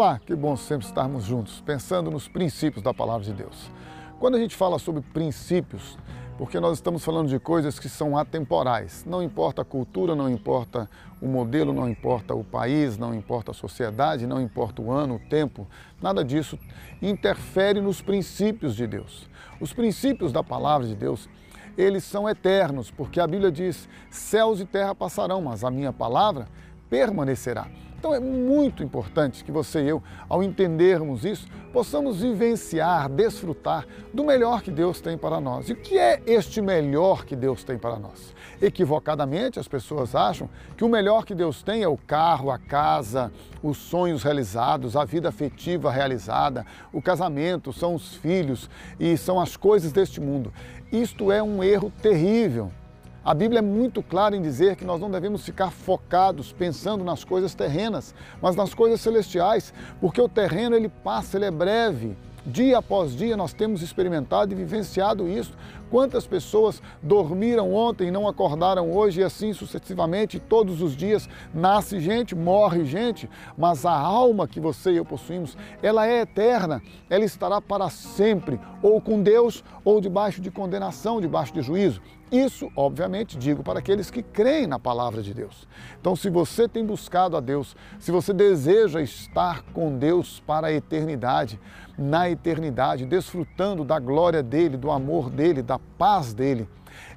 Olá, que bom sempre estarmos juntos, pensando nos princípios da palavra de Deus. Quando a gente fala sobre princípios, porque nós estamos falando de coisas que são atemporais. Não importa a cultura, não importa o modelo, não importa o país, não importa a sociedade, não importa o ano, o tempo, nada disso interfere nos princípios de Deus. Os princípios da palavra de Deus, eles são eternos, porque a Bíblia diz: céus e terra passarão, mas a minha palavra permanecerá. Então é muito importante que você e eu, ao entendermos isso, possamos vivenciar, desfrutar do melhor que Deus tem para nós. E o que é este melhor que Deus tem para nós? Equivocadamente, as pessoas acham que o melhor que Deus tem é o carro, a casa, os sonhos realizados, a vida afetiva realizada, o casamento, são os filhos e são as coisas deste mundo. Isto é um erro terrível. A Bíblia é muito clara em dizer que nós não devemos ficar focados pensando nas coisas terrenas, mas nas coisas celestiais, porque o terreno ele passa, ele é breve. Dia após dia nós temos experimentado e vivenciado isso. Quantas pessoas dormiram ontem e não acordaram hoje e assim sucessivamente, todos os dias nasce gente, morre gente, mas a alma que você e eu possuímos, ela é eterna, ela estará para sempre, ou com Deus ou debaixo de condenação, debaixo de juízo. Isso, obviamente, digo para aqueles que creem na palavra de Deus. Então, se você tem buscado a Deus, se você deseja estar com Deus para a eternidade, na eternidade, desfrutando da glória dele, do amor dele, da paz dele,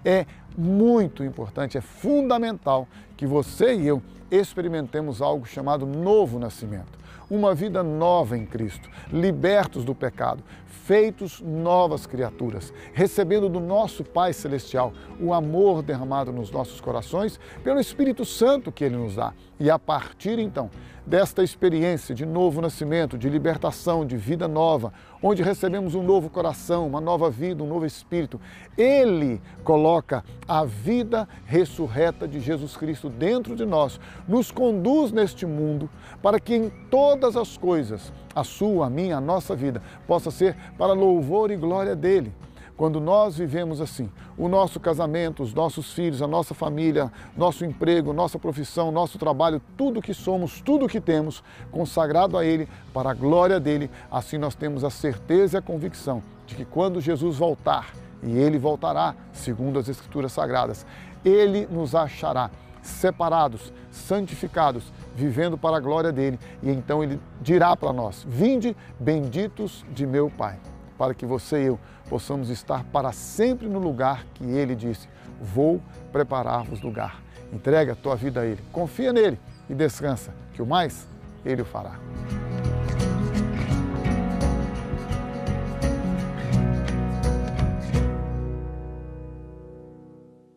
é muito importante, é fundamental que você e eu experimentemos algo chamado novo nascimento uma vida nova em Cristo, libertos do pecado, feitos novas criaturas, recebendo do nosso Pai Celestial o amor derramado nos nossos corações pelo Espírito Santo que Ele nos dá. E a partir então desta experiência de novo nascimento, de libertação, de vida nova, onde recebemos um novo coração, uma nova vida, um novo espírito, Ele coloca a vida ressurreta de Jesus Cristo dentro de nós, nos conduz neste mundo para que em todas as coisas, a sua, a minha, a nossa vida, possa ser para louvor e glória dele. Quando nós vivemos assim, o nosso casamento, os nossos filhos, a nossa família, nosso emprego, nossa profissão, nosso trabalho, tudo que somos, tudo que temos, consagrado a Ele, para a glória dele, assim nós temos a certeza e a convicção de que quando Jesus voltar, e Ele voltará, segundo as Escrituras Sagradas, Ele nos achará separados, santificados, vivendo para a glória dele, e então Ele dirá para nós: Vinde, benditos de meu Pai para que você e eu possamos estar para sempre no lugar que Ele disse: Vou preparar-vos lugar. Entrega a tua vida a Ele, confia nele e descansa, que o mais Ele o fará.